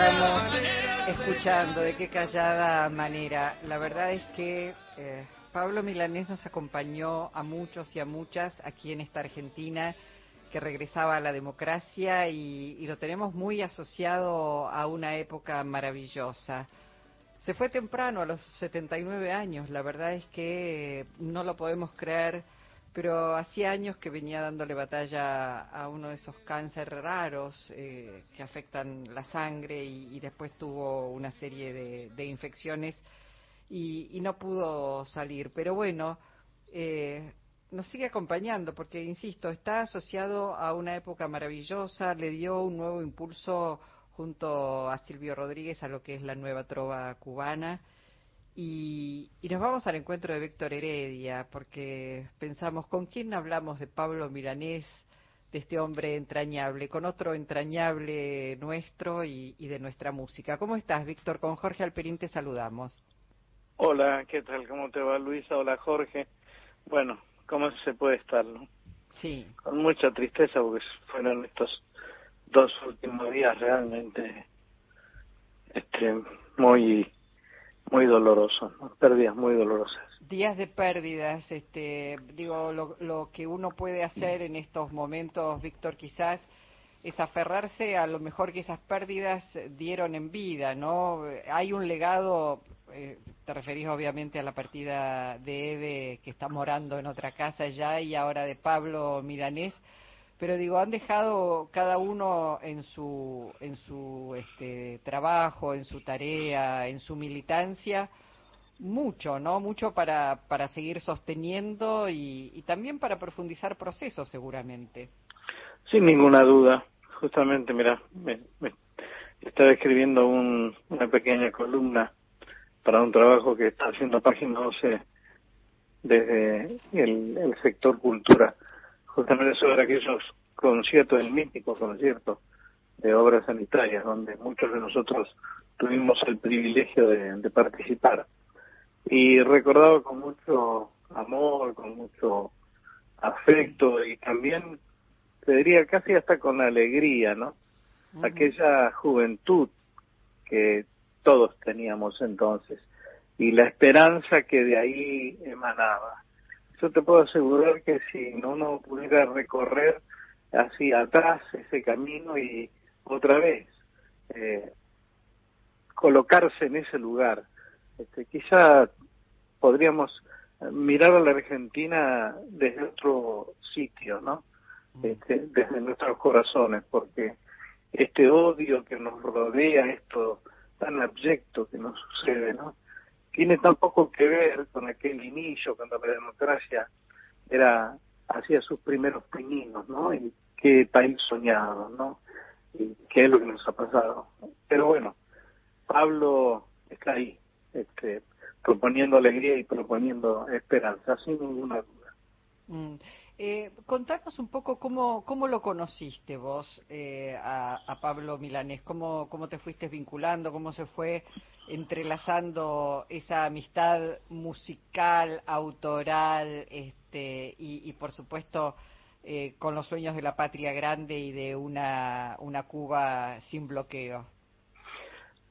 estamos escuchando, de qué callada manera. La verdad es que eh, Pablo Milanés nos acompañó a muchos y a muchas aquí en esta Argentina que regresaba a la democracia y, y lo tenemos muy asociado a una época maravillosa. Se fue temprano, a los 79 años, la verdad es que no lo podemos creer pero hacía años que venía dándole batalla a uno de esos cánceres raros eh, que afectan la sangre y, después tuvo una serie de, infecciones y, no pudo salir. Pero bueno, eh, nos sigue acompañando porque, insisto, está asociado a una época maravillosa, le dio un nuevo impulso junto a Silvio Rodríguez a lo que es la nueva trova cubana y, nos vamos al encuentro de Víctor Heredia, porque pensamos, ¿con quién hablamos de Pablo Milanés, de este hombre entrañable, con otro entrañable nuestro y, de nuestra música? ¿Cómo estás, Víctor? Con Jorge Alperín te saludamos. Hola, ¿qué tal? ¿Cómo te va, Luisa? Hola, Jorge. Bueno, ¿cómo se puede estar, no? Sí. Con mucha tristeza, porque fueron estos dos últimos días realmente este, muy muy doloroso, pérdidas muy dolorosas. Días de pérdidas, este, digo, lo, lo que uno puede hacer en estos momentos, Víctor, quizás es aferrarse a lo mejor que esas pérdidas dieron en vida, ¿no? Hay un legado, eh, te referís obviamente a la partida de Eve que está morando en otra casa ya y ahora de Pablo Milanés, pero digo, han dejado cada uno en su, en su este, trabajo, en su tarea, en su militancia, mucho, ¿no? Mucho para, para seguir sosteniendo y, también para profundizar procesos, seguramente. Sin ninguna duda. Justamente, mira, me, estaba escribiendo una pequeña columna para un trabajo que está haciendo Página 12 desde el sector cultura justamente sobre aquellos conciertos, el mítico concierto de obras sanitarias, donde muchos de nosotros tuvimos el privilegio de, participar. Y recordaba con mucho amor, con mucho afecto y también, te diría casi hasta con alegría, ¿no? Aquella juventud que todos teníamos entonces y la esperanza que de ahí emanaba yo te puedo asegurar que si uno pudiera recorrer hacia atrás ese camino y otra vez eh, colocarse en ese lugar, este, quizá podríamos mirar a la Argentina desde otro sitio, ¿no? Este, desde nuestros corazones, porque este odio que nos rodea, esto tan abyecto que nos sucede, ¿no? Tiene tan poco que ver con aquel inicio cuando la democracia era hacía sus primeros pininos, ¿no? Y qué país soñado, ¿no? Y qué es lo que nos ha pasado. Pero bueno, Pablo está ahí, este, proponiendo alegría y proponiendo esperanza, sin ninguna duda. Mm. Eh, contanos un poco cómo, cómo lo conociste vos eh, a, a, Pablo Milanés, cómo, cómo te fuiste vinculando, cómo se fue entrelazando esa amistad musical, autoral, este, y, por supuesto eh, con los sueños de la patria grande y de una, una Cuba sin bloqueo.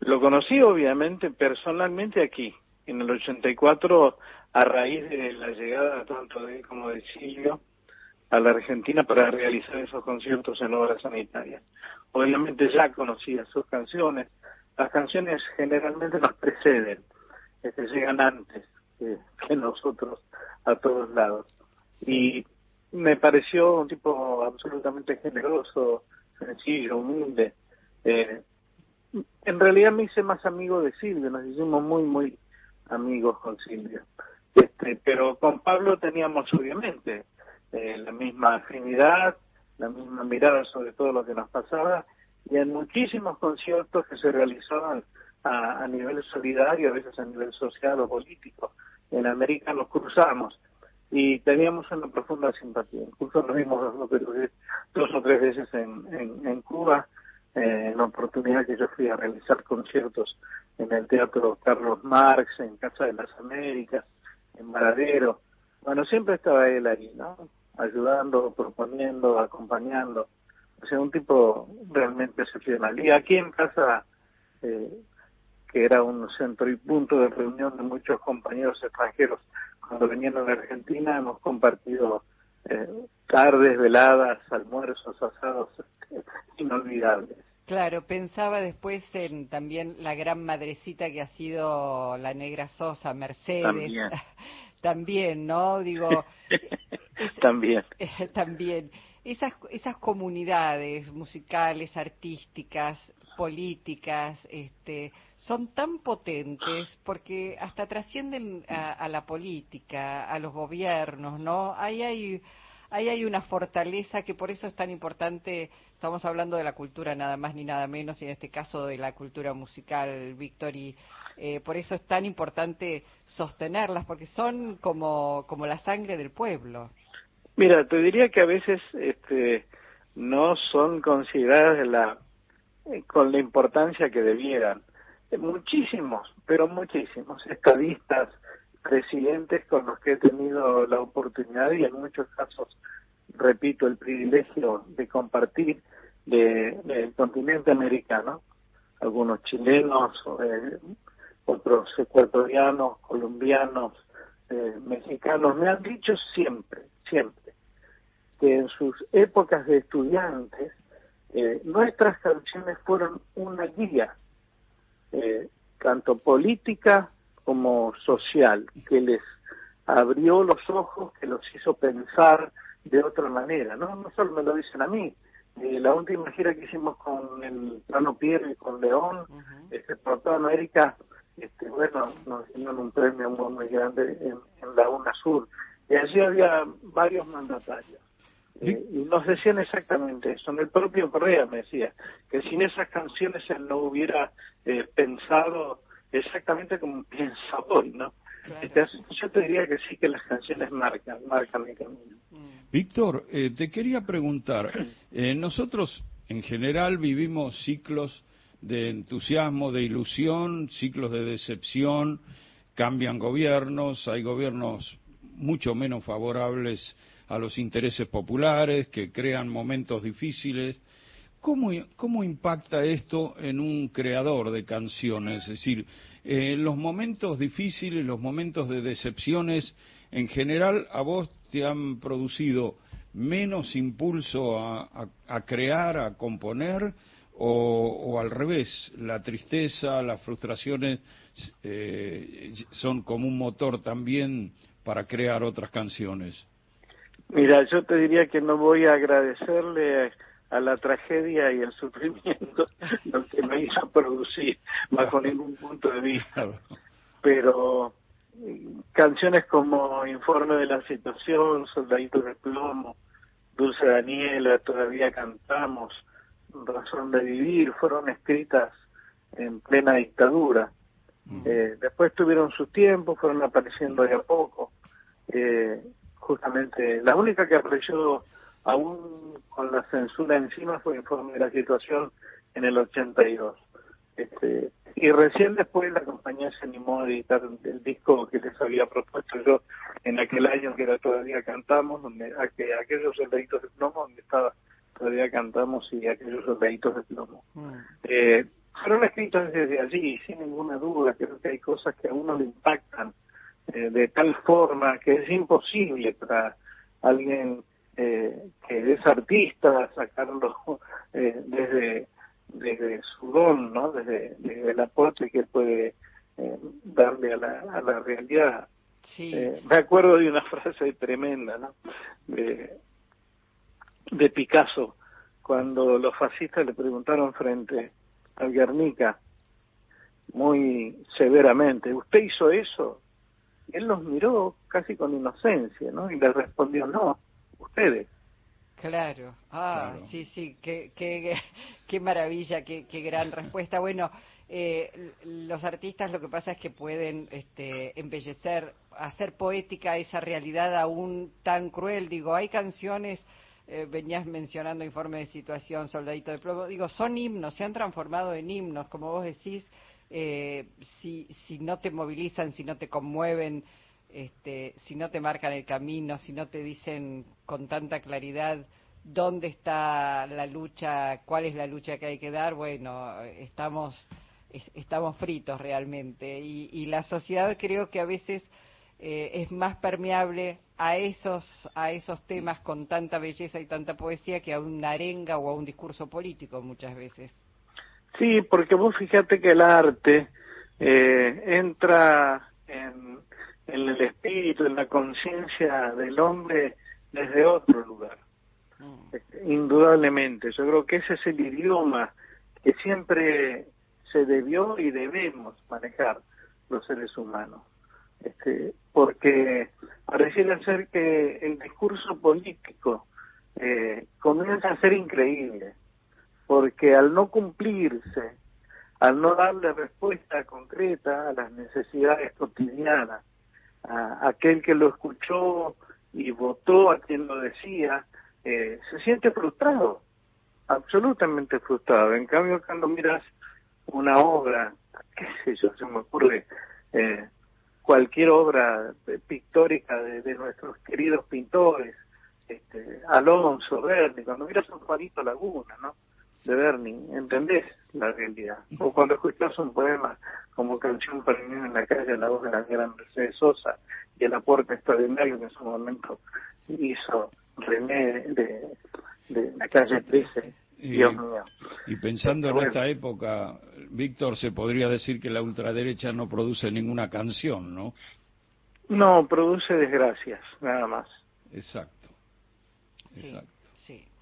Lo conocí obviamente personalmente aquí, en el 84, a raíz de la llegada tanto de él como de Silvio a la Argentina para realizar esos conciertos en obras sanitarias. Obviamente ya conocía sus canciones, las canciones generalmente nos preceden, este, llegan antes que, nosotros a todos lados. Y me pareció un tipo absolutamente generoso, sencillo, humilde. Eh, en realidad me hice más amigo de Silvio, nos hicimos muy, muy amigos con Silvio. Este, pero con Pablo teníamos obviamente eh, la misma afinidad, la misma mirada sobre todo lo que nos pasaba y en muchísimos conciertos que se realizaban a, nivel solidario, a veces a nivel social o político. En América nos cruzamos y teníamos una profunda simpatía. Incluso nos vimos dos, o tres veces en, en, Cuba, eh, en la oportunidad que yo fui a realizar conciertos en el Teatro Carlos Marx, en Casa de las Américas, en Maradero. Bueno, siempre estaba él ahí, ¿no? Ayudando, proponiendo, acompañando. O sea, un tipo realmente excepcional. Y aquí en casa eh, que era un centro y punto de reunión de muchos compañeros extranjeros. Cuando venían a la Argentina hemos compartido eh, tardes, veladas, almuerzos, asados inolvidables. Claro, pensaba después en también la gran madrecita que ha sido la negra Sosa, Mercedes. También. también, ¿no? Digo. también. también. Esas, esas comunidades musicales, artísticas, políticas, este, son tan potentes porque hasta trascienden a, a la política, a los gobiernos, ¿no? Ahí hay hay una fortaleza que por eso es tan importante, estamos hablando de la cultura nada más ni nada menos, y en este caso de la cultura musical, Víctor, y eh, por eso es tan importante sostenerlas, porque son como, como la sangre del pueblo. Mira, te diría que a veces este, no son consideradas la, eh, con la importancia que debieran. Muchísimos, pero muchísimos. Estadistas, presidentes con los que he tenido la oportunidad y en muchos casos, repito, el privilegio de compartir del continente americano, algunos chilenos, eh, otros ecuatorianos, colombianos, eh, mexicanos, me han dicho siempre, siempre, que en sus épocas de estudiantes, eh, nuestras canciones fueron una guía, tanto política como social, que les abrió los ojos, que los hizo pensar de otra manera. No, no solo me lo dicen a mí. Eh, la última gira que hicimos con el Plano Pierre y con León, este, por toda América, este, bueno, nos dieron un premio muy, grande en, la UNA Sur. Y allí había varios mandatarios. Eh, y nos decían exactamente eso. En el propio Correa me decía que sin esas canciones él no hubiera eh, pensado exactamente como piensa hoy, ¿no? Este, yo te diría que sí que las canciones marcan, marcan mi camino. Mm. Víctor, eh, te quería preguntar, eh, nosotros en general vivimos ciclos de entusiasmo, de ilusión, ciclos de decepción, cambian gobiernos, hay gobiernos mucho menos favorables a los intereses populares, que crean momentos difíciles. ¿Cómo, ¿Cómo impacta esto en un creador de canciones? Es decir, eh, los momentos difíciles, los momentos de decepciones, en general a vos te han producido menos impulso a, crear, a componer, o, al revés, la tristeza, las frustraciones eh, son como un motor también para crear otras canciones. Mira, yo te diría que no voy a agradecerle a la tragedia y el sufrimiento lo que me hizo producir bajo ningún punto de vista. Pero canciones como Informe de la Situación, Soldadito de Plomo, Dulce Daniela, Todavía Cantamos, Razón de Vivir, fueron escritas en plena dictadura. Eh, después tuvieron su tiempo, fueron apareciendo de a poco. Eh, justamente, la única que apareció aún con la censura encima fue informe de la situación en el 82. Este, y recién después la compañía se animó a editar el, disco que les había propuesto yo en aquel año que era Todavía Cantamos, donde aquellos soldaditos de plomo, donde estaba Todavía Cantamos y aquellos soldaditos de plomo. Eh, fueron escritos desde allí, sin ninguna duda, creo que hay cosas que a uno le impactan eh, de tal forma que es imposible para alguien eh, que es artista, sacarlo eh, desde, desde su don, ¿no? desde, desde el aporte que puede eh, darle a la, a la realidad. Me acuerdo de una frase tremenda ¿no? de, de Picasso, cuando los fascistas le preguntaron frente al Guernica, muy severamente, ¿usted hizo eso? Y él los miró casi con inocencia, ¿no? Y le respondió, no, ustedes. Claro, ah, sí, sí, qué, qué, qué maravilla, qué, qué gran respuesta. Bueno, eh, los artistas lo que pasa es que pueden este, embellecer, hacer poética esa realidad aún tan cruel. Digo, hay canciones, eh, venías mencionando informe de situación, Soldadito de Plomo, digo, son himnos, se han transformado en himnos, como vos decís, eh, si, si no te movilizan, si no te conmueven, este, si no te marcan el camino, si no te dicen con tanta claridad dónde está la lucha, cuál es la lucha que hay que dar, bueno, estamos estamos fritos realmente. Y, la sociedad creo que a veces eh, es más permeable a esos, a esos temas con tanta belleza y tanta poesía que a una arenga o a un discurso político muchas veces. Sí, porque vos fíjate que el arte eh, entra en, en, el espíritu, en la conciencia del hombre desde otro lugar. Mm. Indudablemente, yo creo que ese es el idioma que siempre se debió y debemos manejar los seres humanos. Este, porque pareciera ser que el discurso político eh, comienza a ser increíble, porque al no cumplirse, al no darle respuesta concreta a las necesidades cotidianas, a aquel que lo escuchó y votó a quien lo decía, eh, se siente frustrado, absolutamente frustrado. En cambio, cuando miras una obra, qué sé yo, se me ocurre eh, cualquier obra pictórica de, nuestros queridos pintores, este, Alonso, Berni, cuando miras un Juanito Laguna, ¿no? De Berni, entendés la realidad. O cuando escuchas un poema como Canción para en la calle, la voz de la gran Mercedes Sosa y el aporte extraordinario que en su momento hizo René de, la calle 13. Dios mío. Y pensando en esta época, Víctor, se podría decir que la ultraderecha no produce ninguna canción, ¿no? No, produce desgracias, nada más. Exacto. Exacto.